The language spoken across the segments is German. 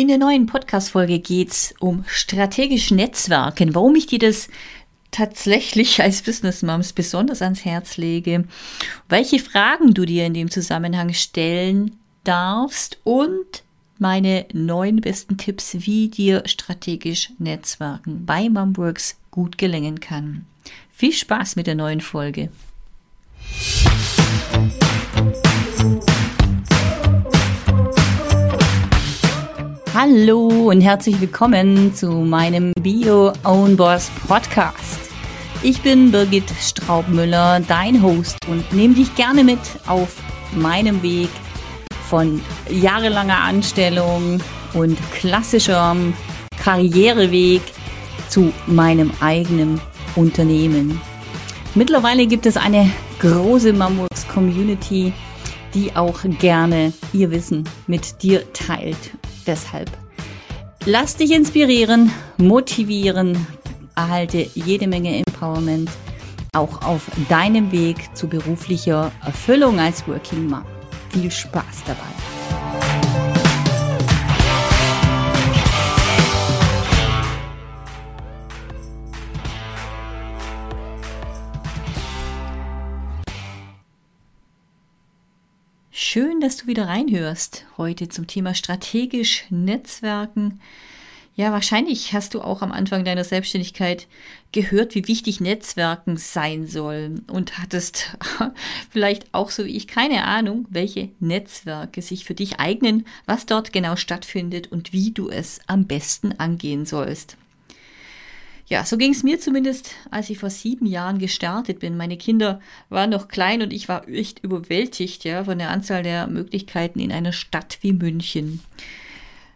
In der neuen Podcast-Folge geht es um strategische Netzwerken. Warum ich dir das tatsächlich als Business Moms besonders ans Herz lege, welche Fragen du dir in dem Zusammenhang stellen darfst und meine neun besten Tipps, wie dir strategisch Netzwerken bei Momworks gut gelingen kann. Viel Spaß mit der neuen Folge. Hallo und herzlich willkommen zu meinem Bio Own Boss Podcast. Ich bin Birgit Straubmüller, dein Host und nehme dich gerne mit auf meinem Weg von jahrelanger Anstellung und klassischerem Karriereweg zu meinem eigenen Unternehmen. Mittlerweile gibt es eine große Mammuts Community, die auch gerne ihr Wissen mit dir teilt. Deshalb lass dich inspirieren, motivieren, erhalte jede Menge Empowerment auch auf deinem Weg zu beruflicher Erfüllung als Working Mom. Viel Spaß dabei! Schön, dass du wieder reinhörst heute zum Thema strategisch Netzwerken. Ja, wahrscheinlich hast du auch am Anfang deiner Selbstständigkeit gehört, wie wichtig Netzwerken sein sollen und hattest vielleicht auch so wie ich keine Ahnung, welche Netzwerke sich für dich eignen, was dort genau stattfindet und wie du es am besten angehen sollst. Ja, so ging es mir zumindest, als ich vor sieben Jahren gestartet bin. Meine Kinder waren noch klein und ich war echt überwältigt ja, von der Anzahl der Möglichkeiten in einer Stadt wie München.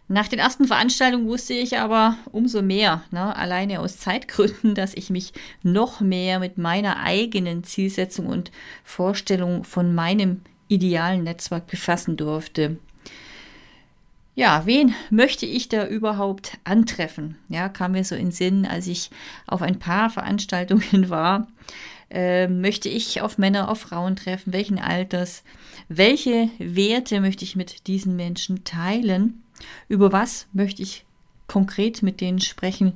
Nach den ersten Veranstaltungen wusste ich aber umso mehr, ne, alleine aus Zeitgründen, dass ich mich noch mehr mit meiner eigenen Zielsetzung und Vorstellung von meinem idealen Netzwerk befassen durfte ja, wen möchte ich da überhaupt antreffen? Ja, kam mir so in Sinn, als ich auf ein paar Veranstaltungen war. Äh, möchte ich auf Männer, auf Frauen treffen? Welchen Alters? Welche Werte möchte ich mit diesen Menschen teilen? Über was möchte ich konkret mit denen sprechen?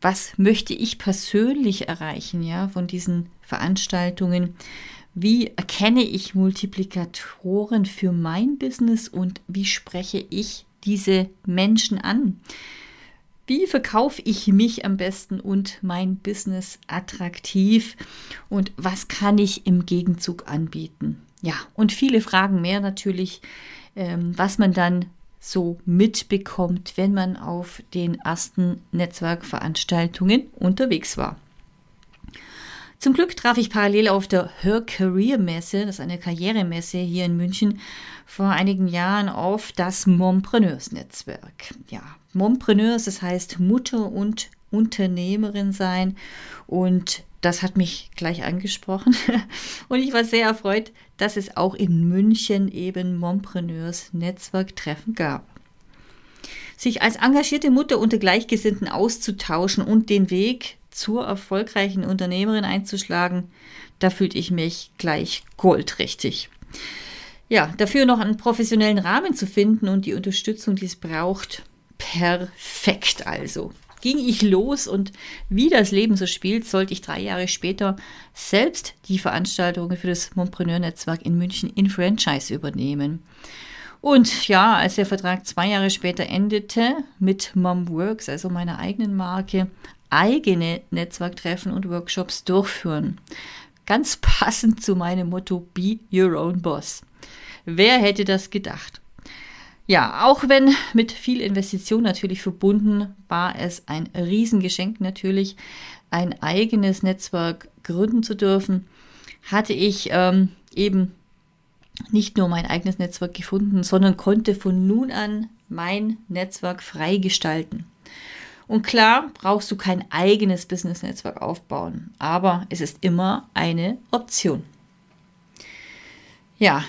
Was möchte ich persönlich erreichen, ja, von diesen Veranstaltungen? Wie erkenne ich Multiplikatoren für mein Business und wie spreche ich diese Menschen an? Wie verkaufe ich mich am besten und mein Business attraktiv? Und was kann ich im Gegenzug anbieten? Ja, und viele Fragen mehr natürlich, ähm, was man dann so mitbekommt, wenn man auf den ersten Netzwerkveranstaltungen unterwegs war. Zum Glück traf ich parallel auf der Her Career Messe, das ist eine Karrieremesse hier in München, vor einigen Jahren auf das Mompreneurs Netzwerk. Ja, Mompreneurs, das heißt Mutter und Unternehmerin sein und das hat mich gleich angesprochen und ich war sehr erfreut, dass es auch in München eben Mompreneurs Netzwerktreffen gab. Sich als engagierte Mutter unter Gleichgesinnten auszutauschen und den Weg zur erfolgreichen Unternehmerin einzuschlagen, da fühlte ich mich gleich goldrichtig. Ja, dafür noch einen professionellen Rahmen zu finden und die Unterstützung, die es braucht, perfekt also. Ging ich los und wie das Leben so spielt, sollte ich drei Jahre später selbst die Veranstaltungen für das Montpreneur-Netzwerk in München in Franchise übernehmen. Und ja, als der Vertrag zwei Jahre später endete mit MomWorks, also meiner eigenen Marke, eigene Netzwerktreffen und Workshops durchführen. Ganz passend zu meinem Motto Be Your Own Boss. Wer hätte das gedacht? Ja, auch wenn mit viel Investition natürlich verbunden, war es ein Riesengeschenk natürlich, ein eigenes Netzwerk gründen zu dürfen. Hatte ich ähm, eben nicht nur mein eigenes Netzwerk gefunden, sondern konnte von nun an mein Netzwerk frei gestalten. Und klar brauchst du kein eigenes Business-Netzwerk aufbauen, aber es ist immer eine Option. Ja,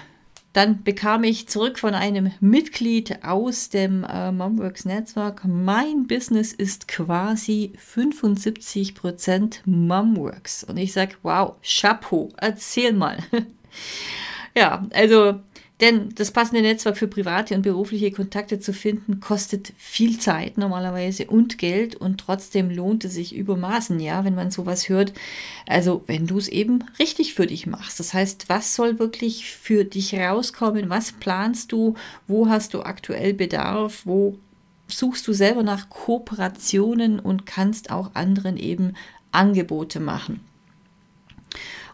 dann bekam ich zurück von einem Mitglied aus dem äh, Momworks Netzwerk, mein Business ist quasi 75% Momworks. Und ich sage, wow, Chapeau, erzähl mal. ja, also Denn das passende Netzwerk für private und berufliche Kontakte zu finden, kostet viel Zeit normalerweise und Geld und trotzdem lohnt es sich übermaßen, ja, wenn man sowas hört. Also wenn du es eben richtig für dich machst. Das heißt, was soll wirklich für dich rauskommen? Was planst du? Wo hast du aktuell Bedarf? Wo suchst du selber nach Kooperationen und kannst auch anderen eben Angebote machen?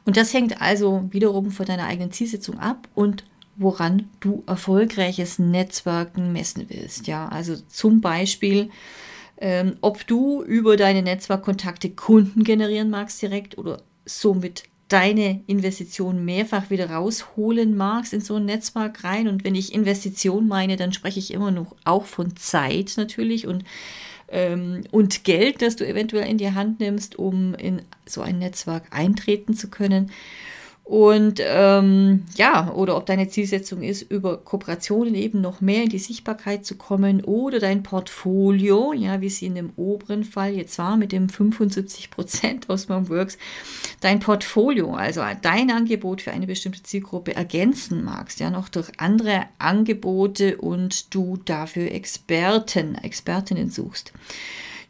Und das hängt also wiederum von deiner eigenen Zielsetzung ab und woran du erfolgreiches Netzwerken messen willst. Ja, also zum Beispiel, ähm, ob du über deine Netzwerkkontakte Kunden generieren magst direkt oder somit deine Investition mehrfach wieder rausholen magst in so ein Netzwerk rein. Und wenn ich Investition meine, dann spreche ich immer noch auch von Zeit natürlich und ähm, und Geld, das du eventuell in die Hand nimmst, um in so ein Netzwerk eintreten zu können. Und ähm, ja, oder ob deine Zielsetzung ist, über Kooperationen eben noch mehr in die Sichtbarkeit zu kommen oder dein Portfolio, ja, wie sie in dem oberen Fall jetzt war mit dem 75 Prozent aus Works, dein Portfolio, also dein Angebot für eine bestimmte Zielgruppe ergänzen magst, ja, noch durch andere Angebote und du dafür Experten, Expertinnen suchst.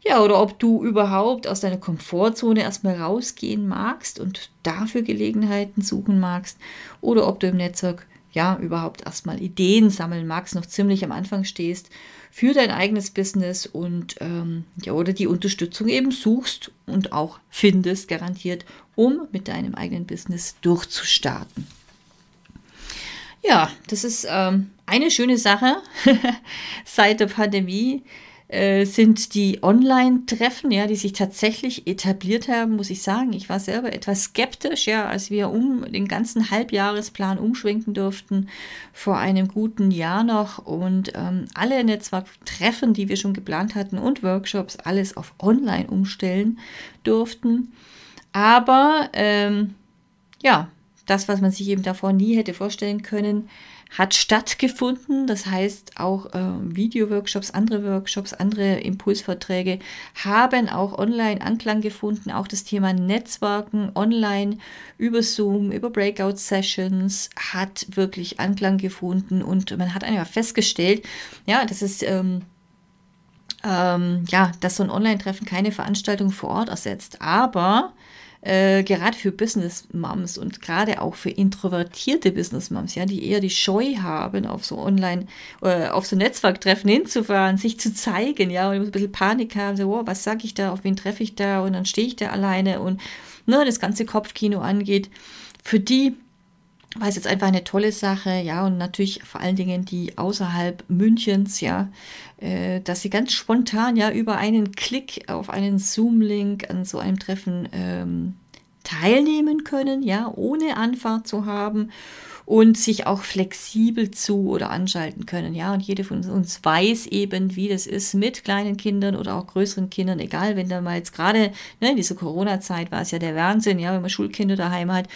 Ja, oder ob du überhaupt aus deiner Komfortzone erstmal rausgehen magst und dafür Gelegenheiten suchen magst. Oder ob du im Netzwerk ja überhaupt erstmal Ideen sammeln magst, noch ziemlich am Anfang stehst für dein eigenes Business und ähm, ja, oder die Unterstützung eben suchst und auch findest, garantiert, um mit deinem eigenen Business durchzustarten. Ja, das ist ähm, eine schöne Sache seit der Pandemie äh, sind die Online-Treffen, ja, die sich tatsächlich etabliert haben, muss ich sagen. Ich war selber etwas skeptisch, ja, als wir um den ganzen Halbjahresplan umschwenken durften vor einem guten Jahr noch und ähm, alle Netzwerktreffen, die wir schon geplant hatten und Workshops, alles auf Online umstellen durften. Aber ähm, ja, das, was man sich eben davor nie hätte vorstellen können, hat stattgefunden. Das heißt, auch äh, Video-Workshops, andere Workshops, andere Impulsverträge haben auch online Anklang gefunden. Auch das Thema Netzwerken online über Zoom, über Breakout-Sessions hat wirklich Anklang gefunden und man hat einfach festgestellt, ja, das ist ähm, ähm, ja, dass so ein Online-Treffen keine Veranstaltung vor Ort ersetzt. Aber äh, gerade für Business Moms und gerade auch für introvertierte Business Moms, ja, die eher die Scheu haben, auf so Online, äh, auf so Netzwerktreffen hinzufahren, sich zu zeigen, ja, und ein bisschen Panik haben, so, oh, was sag ich da, auf wen treffe ich da und dann stehe ich da alleine und ne, das ganze Kopfkino angeht. Für die war es jetzt einfach eine tolle Sache, ja, und natürlich vor allen Dingen die außerhalb Münchens, ja, äh, dass sie ganz spontan, ja, über einen Klick auf einen Zoom-Link an so einem Treffen ähm, teilnehmen können, ja, ohne Anfahrt zu haben und sich auch flexibel zu oder anschalten können. Ja, und jede von uns weiß eben, wie das ist mit kleinen Kindern oder auch größeren Kindern, egal, wenn da mal jetzt gerade, ne, in dieser Corona-Zeit war es ja der Wahnsinn, ja, wenn man Schulkinder daheim hat,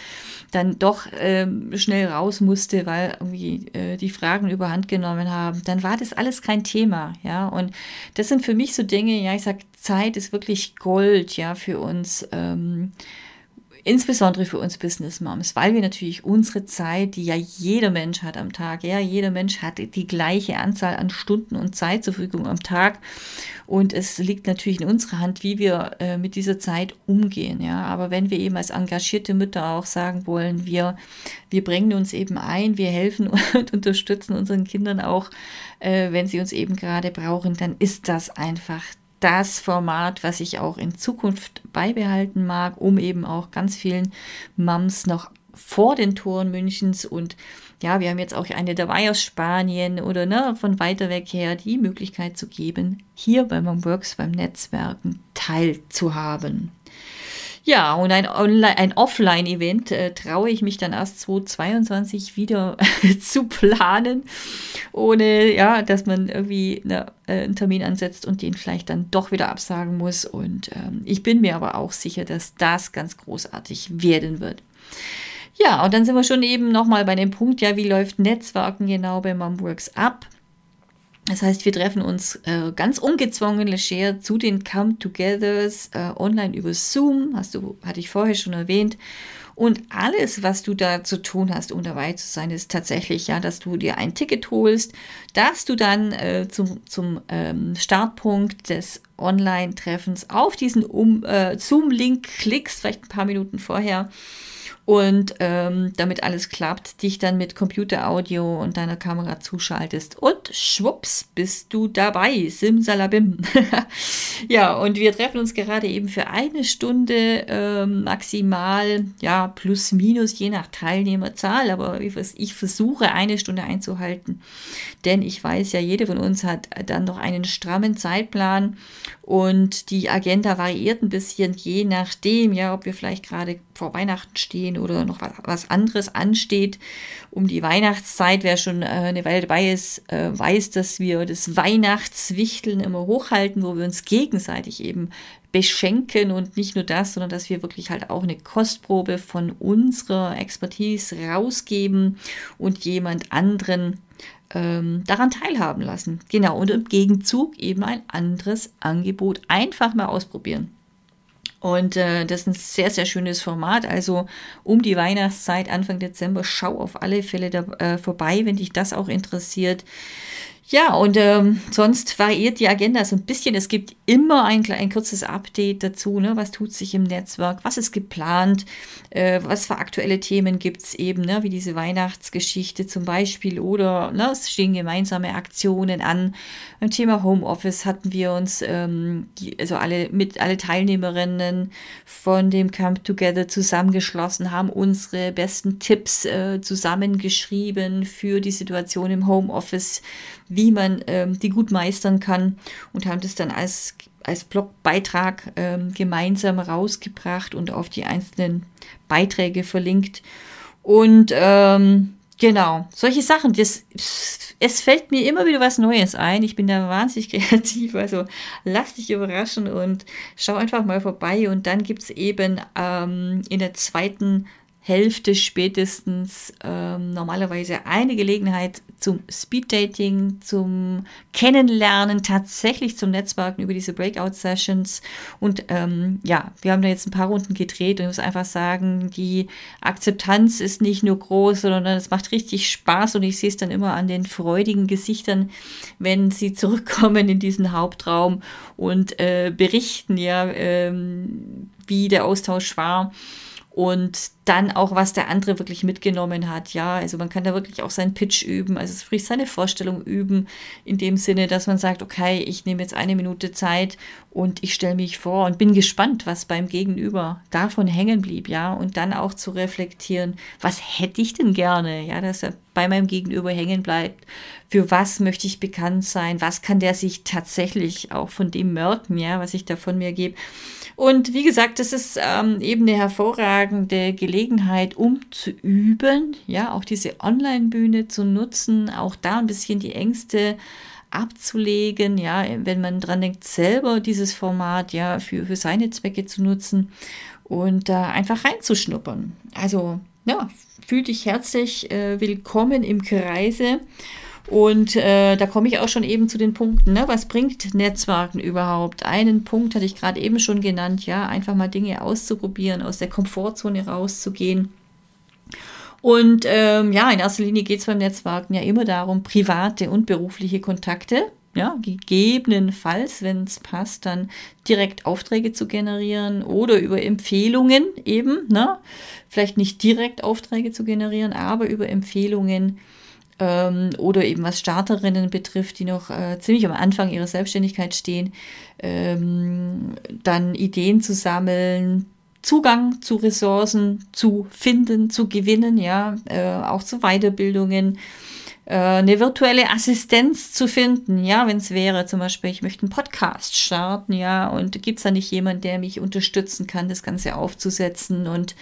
dann doch ähm, schnell raus musste, weil irgendwie äh, die Fragen überhand genommen haben, dann war das alles kein Thema, ja. Und das sind für mich so Dinge, ja, ich sag, Zeit ist wirklich Gold, ja, für uns. Ähm, insbesondere für uns Business Moms, weil wir natürlich unsere Zeit, die ja jeder Mensch hat am Tag, ja, jeder Mensch hat die gleiche Anzahl an Stunden und Zeit zur Verfügung am Tag. Und es liegt natürlich in unserer Hand, wie wir äh, mit dieser Zeit umgehen, ja, aber wenn wir eben als engagierte Mütter auch sagen wollen, wir, wir bringen uns eben ein, wir helfen und unterstützen unseren Kindern auch, äh, wenn sie uns eben gerade brauchen, dann ist das einfach das Format, was ich auch in Zukunft beibehalten mag, um eben auch ganz vielen Mums noch vor den Toren Münchens und ja, wir haben jetzt auch eine dabei aus Spanien oder ne, von weiter weg her die Möglichkeit zu geben, hier bei Mom Works beim Netzwerken teilzuhaben. Ja, und ein, ein Offline-Event äh, traue ich mich dann erst 2022 wieder zu planen, ohne ja, dass man irgendwie eine, äh, einen Termin ansetzt und den vielleicht dann doch wieder absagen muss. Und ähm, ich bin mir aber auch sicher, dass das ganz großartig werden wird. Ja, und dann sind wir schon eben nochmal bei dem Punkt, ja, wie läuft Netzwerken genau bei Momworks ab? Das heißt, wir treffen uns äh, ganz ungezwungen, leger zu den Come-Togethers äh, online über Zoom, hast du, hatte ich vorher schon erwähnt. Und alles, was du da zu tun hast, um dabei zu sein, ist tatsächlich ja, dass du dir ein Ticket holst, dass du dann äh, zum, zum ähm, Startpunkt des Online-Treffens auf diesen um, äh, Zoom-Link klickst, vielleicht ein paar Minuten vorher und ähm, damit alles klappt, dich dann mit Computeraudio und deiner Kamera zuschaltest und schwupps bist du dabei, simsalabim. ja, und wir treffen uns gerade eben für eine Stunde äh, maximal, ja, plus minus, je nach Teilnehmerzahl, aber ich versuche eine Stunde einzuhalten, denn ich weiß ja, jede von uns hat dann noch einen strammen Zeitplan und die Agenda variiert ein bisschen, je nachdem, ja, ob wir vielleicht gerade vor Weihnachten stehen oder noch was anderes ansteht. Um die Weihnachtszeit, wer schon äh, eine Weile dabei ist, äh, weiß, dass wir das Weihnachtswichteln immer hochhalten, wo wir uns gegenseitig eben beschenken und nicht nur das, sondern dass wir wirklich halt auch eine Kostprobe von unserer Expertise rausgeben und jemand anderen ähm, daran teilhaben lassen. Genau, und im Gegenzug eben ein anderes Angebot einfach mal ausprobieren. Und äh, das ist ein sehr, sehr schönes Format. Also um die Weihnachtszeit, Anfang Dezember, schau auf alle Fälle da, äh, vorbei, wenn dich das auch interessiert. Ja, und ähm, sonst variiert die Agenda so ein bisschen. Es gibt immer ein, ein kurzes Update dazu, ne? was tut sich im Netzwerk, was ist geplant, äh, was für aktuelle Themen gibt es eben, ne? wie diese Weihnachtsgeschichte zum Beispiel oder ne? es stehen gemeinsame Aktionen an. Beim Thema Homeoffice hatten wir uns, ähm, die, also alle, mit alle Teilnehmerinnen von dem Camp Together zusammengeschlossen, haben unsere besten Tipps äh, zusammengeschrieben für die Situation im Homeoffice wie man ähm, die gut meistern kann und haben das dann als, als Blogbeitrag ähm, gemeinsam rausgebracht und auf die einzelnen Beiträge verlinkt. Und ähm, genau, solche Sachen, das, es fällt mir immer wieder was Neues ein. Ich bin da wahnsinnig kreativ, also lass dich überraschen und schau einfach mal vorbei. Und dann gibt es eben ähm, in der zweiten Hälfte spätestens ähm, normalerweise eine Gelegenheit zum Speeddating, zum Kennenlernen, tatsächlich zum Netzwerken über diese Breakout-Sessions. Und ähm, ja, wir haben da jetzt ein paar Runden gedreht und ich muss einfach sagen, die Akzeptanz ist nicht nur groß, sondern es macht richtig Spaß und ich sehe es dann immer an den freudigen Gesichtern, wenn sie zurückkommen in diesen Hauptraum und äh, berichten ja, ähm, wie der Austausch war und dann auch, was der andere wirklich mitgenommen hat. Ja, also man kann da wirklich auch seinen Pitch üben, also sprich seine Vorstellung üben, in dem Sinne, dass man sagt, okay, ich nehme jetzt eine Minute Zeit und ich stelle mich vor und bin gespannt, was beim Gegenüber davon hängen blieb, ja, und dann auch zu reflektieren, was hätte ich denn gerne, ja, dass er bei meinem Gegenüber hängen bleibt, für was möchte ich bekannt sein, was kann der sich tatsächlich auch von dem merken, ja, was ich da von mir gebe. Und wie gesagt, das ist ähm, eben eine hervorragende Gelegenheit, um zu üben, ja, auch diese Online-Bühne zu nutzen, auch da ein bisschen die Ängste abzulegen, ja, wenn man dran denkt, selber dieses Format ja für, für seine Zwecke zu nutzen und da äh, einfach reinzuschnuppern. Also, ja, fühl dich herzlich äh, willkommen im Kreise. Und äh, da komme ich auch schon eben zu den Punkten. Ne? Was bringt Netzwerken überhaupt? Einen Punkt hatte ich gerade eben schon genannt, ja, einfach mal Dinge auszuprobieren, aus der Komfortzone rauszugehen. Und ähm, ja, in erster Linie geht es beim Netzwerken ja immer darum, private und berufliche Kontakte, ja, gegebenenfalls, wenn es passt, dann direkt Aufträge zu generieren oder über Empfehlungen eben, ne? Vielleicht nicht direkt Aufträge zu generieren, aber über Empfehlungen ähm, oder eben was Starterinnen betrifft, die noch äh, ziemlich am Anfang ihrer Selbstständigkeit stehen, ähm, dann Ideen zu sammeln, Zugang zu Ressourcen zu finden, zu gewinnen, ja, äh, auch zu Weiterbildungen, äh, eine virtuelle Assistenz zu finden, ja, wenn es wäre, zum Beispiel, ich möchte einen Podcast starten, ja, und gibt es da nicht jemand, der mich unterstützen kann, das Ganze aufzusetzen und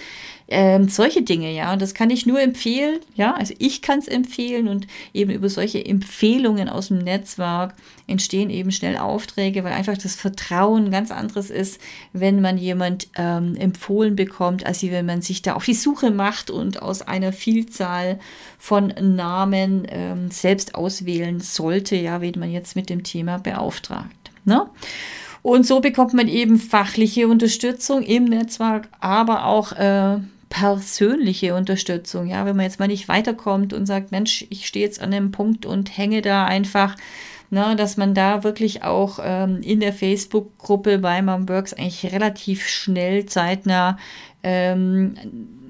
ähm, solche Dinge, ja. Das kann ich nur empfehlen, ja. Also ich kann es empfehlen und eben über solche Empfehlungen aus dem Netzwerk entstehen eben schnell Aufträge, weil einfach das Vertrauen ganz anderes ist, wenn man jemand ähm, empfohlen bekommt, als wenn man sich da auf die Suche macht und aus einer Vielzahl von Namen ähm, selbst auswählen sollte, ja, wen man jetzt mit dem Thema beauftragt. Ne? Und so bekommt man eben fachliche Unterstützung im Netzwerk, aber auch äh, persönliche Unterstützung. Ja, wenn man jetzt mal nicht weiterkommt und sagt, Mensch, ich stehe jetzt an dem Punkt und hänge da einfach, ne, dass man da wirklich auch ähm, in der Facebook-Gruppe bei Mom Works eigentlich relativ schnell zeitnah ähm,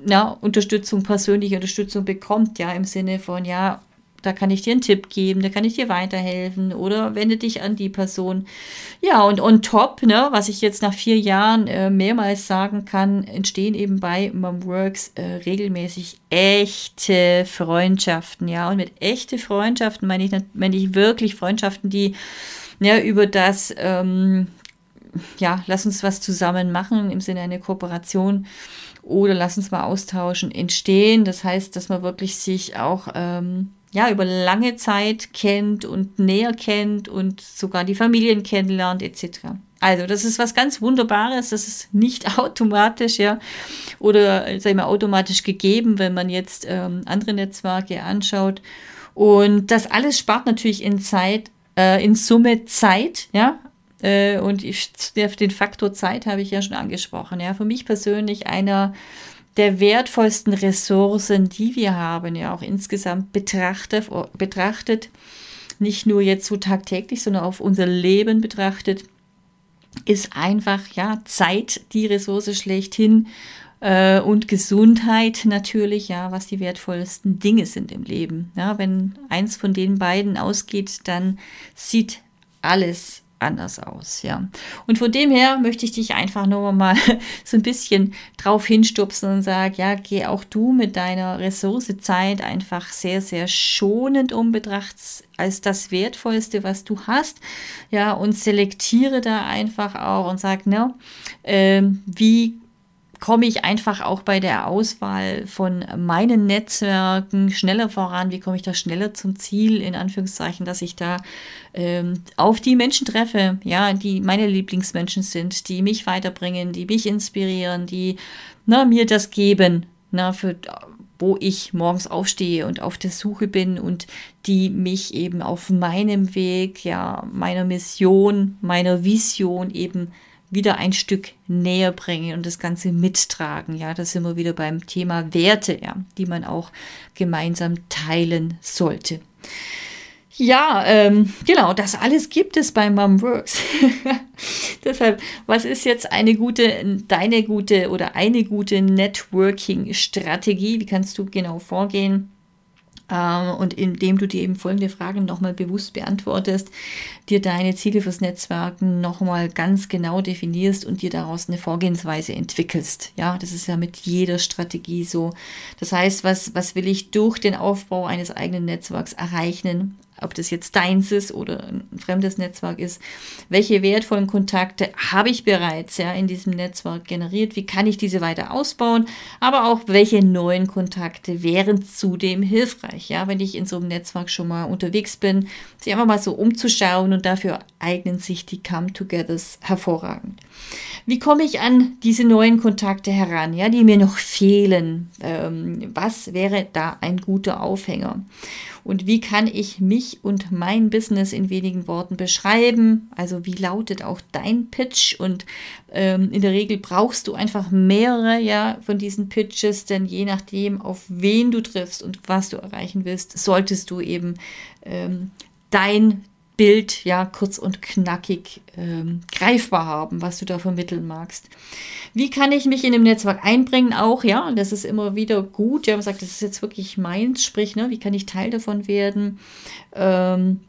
na, Unterstützung, persönliche Unterstützung bekommt, ja, im Sinne von, ja, da kann ich dir einen Tipp geben, da kann ich dir weiterhelfen oder wende dich an die Person. Ja, und on top, ne, was ich jetzt nach vier Jahren äh, mehrmals sagen kann, entstehen eben bei Momworks äh, regelmäßig echte Freundschaften, ja. Und mit echte Freundschaften meine ich, meine ich wirklich Freundschaften, die ja, über das, ähm, ja, lass uns was zusammen machen im Sinne einer Kooperation oder lass uns mal austauschen, entstehen. Das heißt, dass man wirklich sich auch ähm, ja, über lange Zeit kennt und näher kennt und sogar die Familien kennenlernt etc. Also, das ist was ganz Wunderbares, das ist nicht automatisch, ja, oder sei mal automatisch gegeben, wenn man jetzt ähm, andere Netzwerke anschaut. Und das alles spart natürlich in Zeit, äh, in Summe Zeit, ja. Äh, und ich, den Faktor Zeit habe ich ja schon angesprochen. Ja, für mich persönlich einer der wertvollsten Ressourcen, die wir haben, ja auch insgesamt betrachtet, betrachtet, nicht nur jetzt so tagtäglich, sondern auf unser Leben betrachtet, ist einfach ja Zeit die Ressource schlechthin äh, und Gesundheit natürlich, ja, was die wertvollsten Dinge sind im Leben. Ja, wenn eins von den beiden ausgeht, dann sieht alles anders aus, ja. Und von dem her möchte ich dich einfach nur mal so ein bisschen drauf hinstupsen und sagen, ja, geh auch du mit deiner Ressource Zeit einfach sehr, sehr schonend um, betrachtest als das Wertvollste, was du hast, ja, und selektiere da einfach auch und sag, ne, äh, wie komme ich einfach auch bei der Auswahl von meinen Netzwerken schneller voran? Wie komme ich da schneller zum Ziel, in Anführungszeichen, dass ich da ähm, auf die Menschen treffe, ja, die meine Lieblingsmenschen sind, die mich weiterbringen, die mich inspirieren, die na, mir das geben, na, für, wo ich morgens aufstehe und auf der Suche bin und die mich eben auf meinem Weg, ja, meiner Mission, meiner Vision eben wieder ein Stück näher bringen und das Ganze mittragen. Ja, da sind wir wieder beim Thema Werte, ja, die man auch gemeinsam teilen sollte. Ja, ähm, genau, das alles gibt es bei Mom Works. Deshalb, was ist jetzt eine gute, deine gute oder eine gute Networking-Strategie? Wie kannst du genau vorgehen? Ähm, und indem du dir eben folgende Fragen nochmal bewusst beantwortest, dir deine Ziele fürs Netzwerken nochmal ganz genau definierst und dir daraus eine Vorgehensweise entwickelst. Ja, das ist ja mit jeder Strategie so. Das heißt, was, was will ich durch den Aufbau eines eigenen Netzwerks erreichen? Ob das jetzt deins ist oder ein fremdes Netzwerk ist, welche wertvollen Kontakte habe ich bereits ja, in diesem Netzwerk generiert, wie kann ich diese weiter ausbauen, aber auch welche neuen Kontakte wären zudem hilfreich, ja, wenn ich in so einem Netzwerk schon mal unterwegs bin, sich einfach mal so umzuschauen und dafür eignen sich die Come-Togethers hervorragend. Wie komme ich an diese neuen Kontakte heran, ja, die mir noch fehlen? Ähm, was wäre da ein guter Aufhänger? Und wie kann ich mich und mein Business in wenigen Worten beschreiben? Also wie lautet auch dein Pitch? Und ähm, in der Regel brauchst du einfach mehrere ja, von diesen Pitches, denn je nachdem, auf wen du triffst und was du erreichen willst, solltest du eben ähm, dein Bild ja kurz und knackig ähm, greifbar haben, was du da vermitteln magst. Wie kann ich mich in dem Netzwerk einbringen? Auch, ja, das ist immer wieder gut. Ja, man sagt, das ist jetzt wirklich meins, sprich, ne, wie kann ich Teil davon werden? Ähm,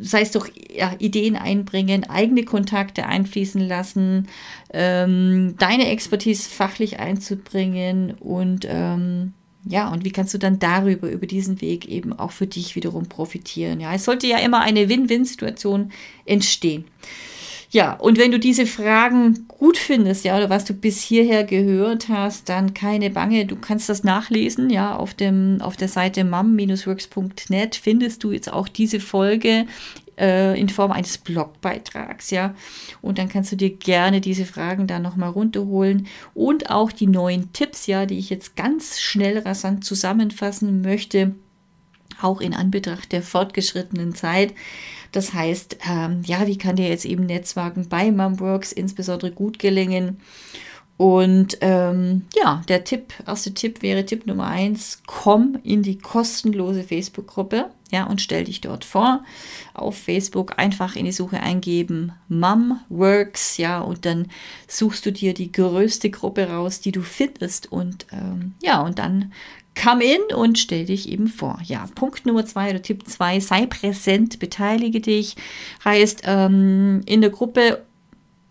sei es doch ja, Ideen einbringen, eigene Kontakte einfließen lassen, ähm, deine Expertise fachlich einzubringen und ähm, ja, und wie kannst du dann darüber, über diesen Weg eben auch für dich wiederum profitieren? Ja, es sollte ja immer eine Win-Win-Situation entstehen. Ja, und wenn du diese Fragen gut findest, ja, oder was du bis hierher gehört hast, dann keine Bange, du kannst das nachlesen, ja, auf dem, auf der Seite mum-works.net findest du jetzt auch diese Folge äh, in Form eines Blogbeitrags, ja. Und dann kannst du dir gerne diese Fragen da nochmal runterholen und auch die neuen Tipps, ja, die ich jetzt ganz schnell rasant zusammenfassen möchte, auch in Anbetracht der fortgeschrittenen Zeit. Das heißt, ähm, ja, wie kann dir jetzt eben Netzwerken bei Mumworks insbesondere gut gelingen? Und ähm, ja, der Tipp, erste Tipp wäre Tipp Nummer eins, komm in die kostenlose Facebook-Gruppe, ja, und stell dich dort vor. Auf Facebook einfach in die Suche eingeben, Mom Works, ja, und dann suchst du dir die größte Gruppe raus, die du findest und ähm, ja, und dann come in und stell dich eben vor. Ja, Punkt Nummer zwei oder Tipp zwei, sei präsent, beteilige dich. Heißt, ähm, in der Gruppe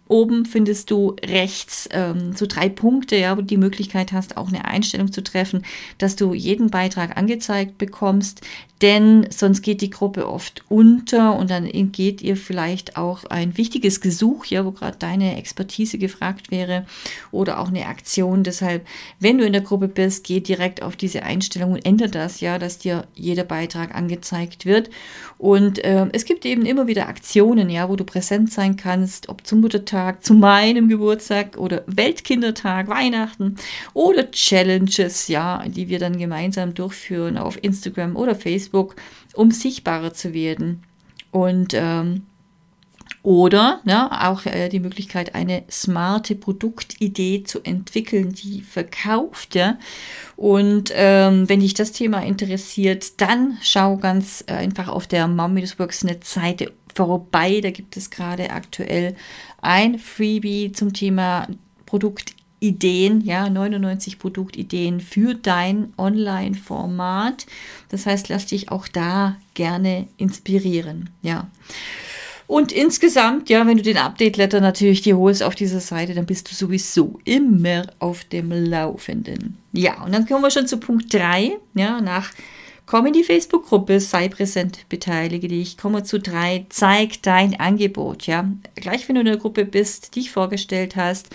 Oben findest du rechts ähm, so drei Punkte, ja, wo du die Möglichkeit hast, auch eine Einstellung zu treffen, dass du jeden Beitrag angezeigt bekommst denn sonst geht die Gruppe oft unter und dann geht ihr vielleicht auch ein wichtiges Gesuch, ja, wo gerade deine Expertise gefragt wäre oder auch eine Aktion. Deshalb, wenn du in der Gruppe bist, geh direkt auf diese Einstellung und ändere das, ja, dass dir jeder Beitrag angezeigt wird. Und äh, es gibt eben immer wieder Aktionen, ja, wo du präsent sein kannst, ob zum Muttertag, zu meinem Geburtstag oder Weltkindertag, Weihnachten oder Challenges, ja, die wir dann gemeinsam durchführen auf Instagram oder Facebook Facebook, um sichtbarer zu werden. Und ähm, oder ne, auch äh, die Möglichkeit, eine smarte Produktidee zu entwickeln, die verkauft. Ja? Und ähm, wenn dich das Thema interessiert, dann schau ganz äh, einfach auf der Mom-Worksnet-Seite vorbei. Da gibt es gerade aktuell ein Freebie zum Thema Produktidee. Ideen, ja, 99 Produktideen für dein Online-Format. Das heißt, lass dich auch da gerne inspirieren, ja. Und insgesamt, ja, wenn du den Update-Letter natürlich dir holst auf dieser Seite, dann bist du sowieso immer auf dem Laufenden. Ja, und dann kommen wir schon zu Punkt 3, ja, nach Komm in die Facebook-Gruppe, sei präsent, beteilige dich. Komme zu drei, zeig dein Angebot, ja. Gleich wenn du in der Gruppe bist, dich vorgestellt hast,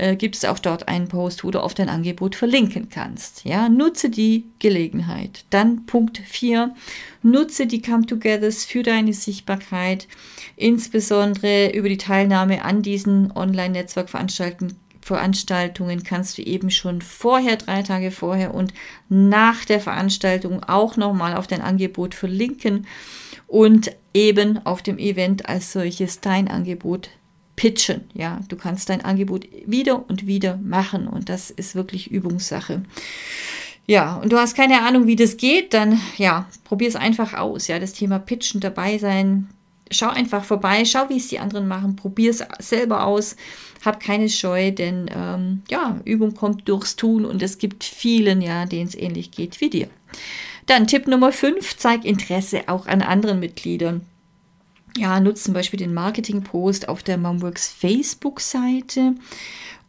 äh, gibt es auch dort einen Post, wo du auf dein Angebot verlinken kannst. Ja, nutze die Gelegenheit. Dann Punkt 4, nutze die Come-Togethers für deine Sichtbarkeit, insbesondere über die Teilnahme an diesen Online-Netzwerkveranstaltungen Veranstaltungen kannst du eben schon vorher, drei Tage vorher und nach der Veranstaltung auch nochmal auf dein Angebot verlinken und eben auf dem Event als solches dein Angebot pitchen. Ja, du kannst dein Angebot wieder und wieder machen und das ist wirklich Übungssache. Ja, und du hast keine Ahnung, wie das geht, dann ja, probier es einfach aus. Ja, das Thema Pitchen dabei sein. Schau einfach vorbei, schau, wie es die anderen machen, probier es selber aus. Hab keine Scheu, denn ähm, ja, Übung kommt durchs Tun und es gibt vielen, ja, denen es ähnlich geht wie dir. Dann Tipp Nummer 5, zeig Interesse auch an anderen Mitgliedern ja, nutzt zum Beispiel den Marketing-Post auf der Momworks Facebook-Seite.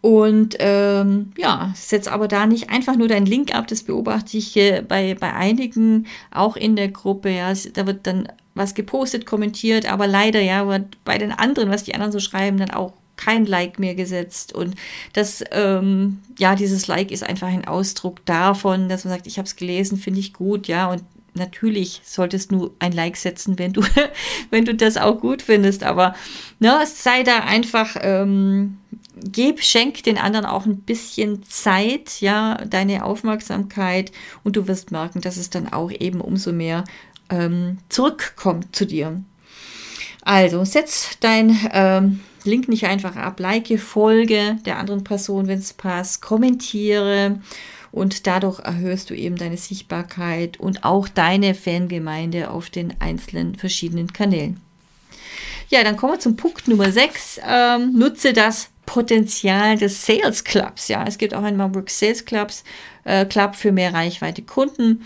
Und ähm, ja, setz aber da nicht einfach nur deinen Link ab. Das beobachte ich äh, bei, bei einigen auch in der Gruppe. Ja, da wird dann was gepostet, kommentiert, aber leider ja wird bei den anderen, was die anderen so schreiben, dann auch kein Like mehr gesetzt. Und das, ähm, ja, dieses Like ist einfach ein Ausdruck davon, dass man sagt, ich habe es gelesen, finde ich gut, ja, und natürlich solltest du ein Like setzen, wenn du, wenn du das auch gut findest. Aber ne, sei da einfach, ähm, gib, schenk den anderen auch ein bisschen Zeit, ja, deine Aufmerksamkeit und du wirst merken, dass es dann auch eben umso mehr ähm, zurückkommt zu dir. Also setz dein ähm, Link nicht einfach ab, like, folge der anderen Person, wenn es passt, kommentiere und dadurch erhöhst du eben deine Sichtbarkeit und auch deine Fangemeinde auf den einzelnen verschiedenen Kanälen. Ja, dann kommen wir zum Punkt Nummer 6. Ähm, nutze das Potenzial des Sales Clubs. Ja, es gibt auch einen Marburg Sales Clubs, äh, Club für mehr Reichweite Kunden.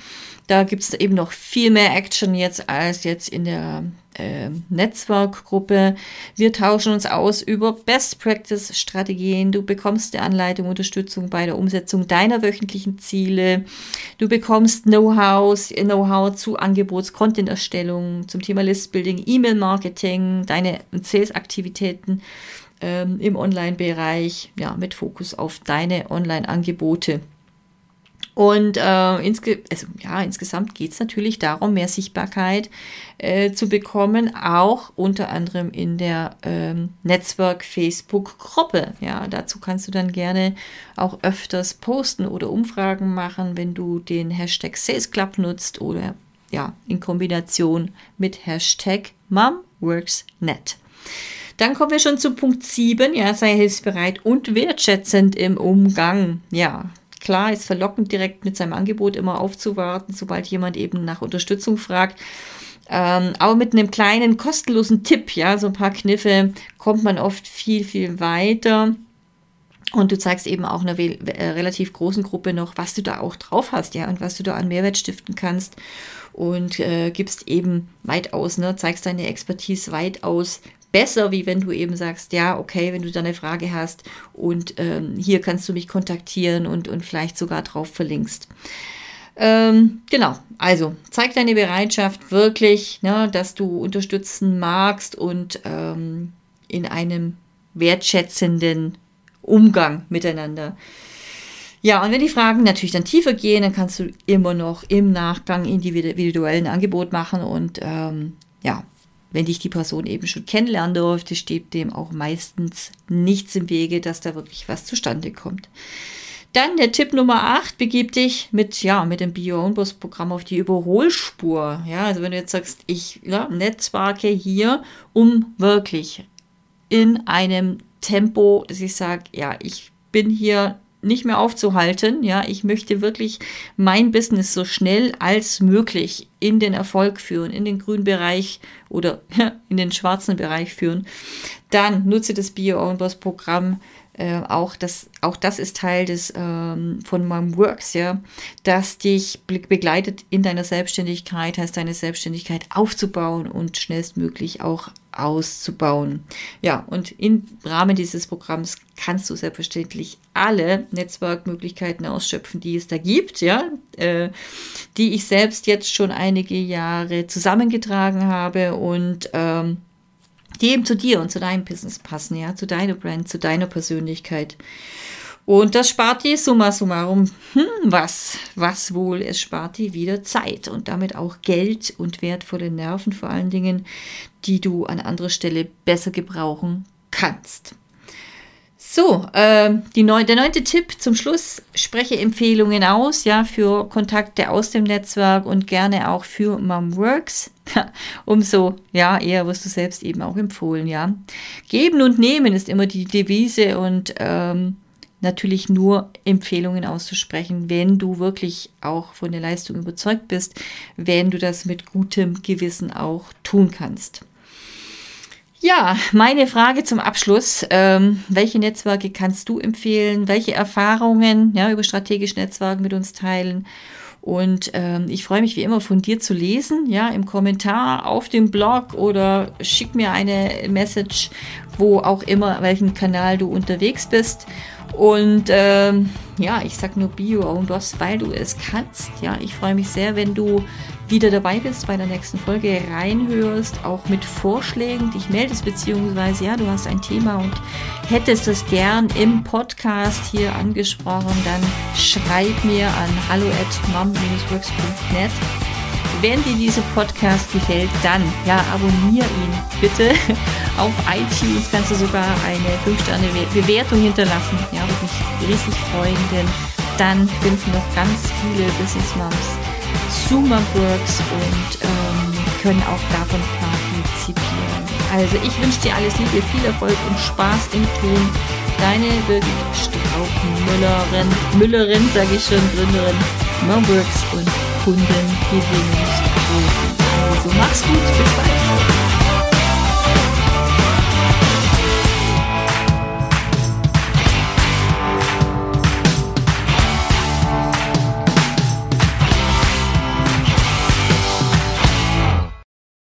Da gibt es eben noch viel mehr Action jetzt als jetzt in der äh, Netzwerkgruppe. Wir tauschen uns aus über Best Practice Strategien. Du bekommst eine Anleitung, Unterstützung bei der Umsetzung deiner wöchentlichen Ziele. Du bekommst Know-how, Know-how zu Angebots, Content-Erstellung, zum Thema Listbuilding, E-Mail-Marketing, deine Sales-Aktivitäten ähm, im Online-Bereich, ja, mit Fokus auf deine Online-Angebote. Und äh, insge also, ja, insgesamt geht es natürlich darum, mehr Sichtbarkeit äh, zu bekommen, auch unter anderem in der ähm, Netzwerk-Facebook-Gruppe. Ja, dazu kannst du dann gerne auch öfters posten oder Umfragen machen, wenn du den Hashtag Sales Club nutzt oder ja, in Kombination mit Hashtag MomWorksNet. Dann kommen wir schon zu Punkt 7. Ja, sei hilfsbereit und wertschätzend im Umgang. Ja, klar, ist verlockend, direkt mit seinem Angebot immer aufzuwarten, sobald jemand eben nach Unterstützung fragt. Ähm, aber mit einem kleinen kostenlosen Tipp, ja, so ein paar Kniffe, kommt man oft viel, viel weiter. Und du zeigst eben auch einer äh, relativ großen Gruppe noch, was du da auch drauf hast, ja, und was du da an Mehrwert stiften kannst. Und äh, gibst eben weitaus, ne, zeigst deine Expertise weitaus besser, wie wenn du eben sagst, ja, okay, wenn du da eine Frage hast und ähm, hier kannst du mich kontaktieren und, und vielleicht sogar drauf verlinkst. Ähm, genau, also zeig deine Bereitschaft wirklich, ne, dass du unterstützen magst und ähm, in einem wertschätzenden Umgang miteinander. Ja, und wenn die Fragen natürlich dann tiefer gehen, dann kannst du immer noch im Nachgang individuellen Angebot machen und ähm, ja, wenn dich die Person eben schon kennenlernen durfte, steht dem auch meistens nichts im Wege, dass da wirklich was zustande kommt. Dann der Tipp Nummer 8, begib dich mit, ja, mit dem Bio Own Boss Programm auf die Überholspur. Ja, also wenn du jetzt sagst, ich ja, netzwerke hier, um wirklich in einem Tempo, dass ich sage, ja, ich bin hier nicht mehr aufzuhalten. Ja, ich möchte wirklich mein Business so schnell als möglich in den Erfolg führen, in den grünen Bereich oder in den schwarzen Bereich führen. Dann nutze das Bio Own Boss Programm äh, auch, das, auch das ist Teil des, ähm, von meinem Works, ja, das dich begleitet in deiner Selbstständigkeit, heißt deine Selbstständigkeit aufzubauen und schnellstmöglich auch auszubauen. Ja, und im Rahmen dieses Programms kannst du selbstverständlich alle Netzwerkmöglichkeiten ausschöpfen, die es da gibt, ja, äh, die ich selbst jetzt schon einige Jahre zusammengetragen habe und ähm, die eben zu dir und zu deinem Business passen, ja, zu deiner Brand, zu deiner Persönlichkeit. Und das spart dir summa summarum, hm, was, was wohl, es spart dir wieder Zeit und damit auch Geld und wertvolle Nerven vor allen Dingen, die du an anderer Stelle besser gebrauchen kannst. So, äh, neun, der neunte Tipp zum Schluss, spreche Empfehlungen aus, ja, für Kontakte aus dem Netzwerk und gerne auch für Momworks. Umso, ja, eher wirst du selbst eben auch empfohlen, ja. Geben und nehmen ist immer die Devise und ähm, natürlich nur Empfehlungen auszusprechen, wenn du wirklich auch von der Leistung überzeugt bist, wenn du das mit gutem Gewissen auch tun kannst. Ja, meine Frage zum Abschluss. Ähm, welche Netzwerke kannst du empfehlen? Welche Erfahrungen ja, über strategische Netzwerke mit uns teilen? Und ähm, ich freue mich wie immer von dir zu lesen, ja, im Kommentar auf dem Blog oder schick mir eine Message, wo auch immer, welchen Kanal du unterwegs bist. Und ähm, ja, ich sag nur Bio und Boss, weil du es kannst. Ja, ich freue mich sehr, wenn du wieder dabei bist, bei der nächsten Folge reinhörst, auch mit Vorschlägen, dich meldest, beziehungsweise ja, du hast ein Thema und hättest es gern im Podcast hier angesprochen, dann schreib mir an hallo at mom-works.net. Wenn dir dieser Podcast gefällt, dann ja, abonniere ihn bitte. Auf iTunes kannst du sogar eine 5-Sterne-Bewertung hinterlassen. Ja, würde mich riesig freuen, denn dann finden noch ganz viele Business Moms Zuma Works und ähm, können auch davon partizipieren. Also ich wünsche dir alles Liebe, viel Erfolg und Spaß im Tun. Deine Birgit Strauch-Müllerin, Müllerin, sage ich schon, Gründerin, Momworks und Kundengewinnungsprofi. Also mach's gut, bis bald.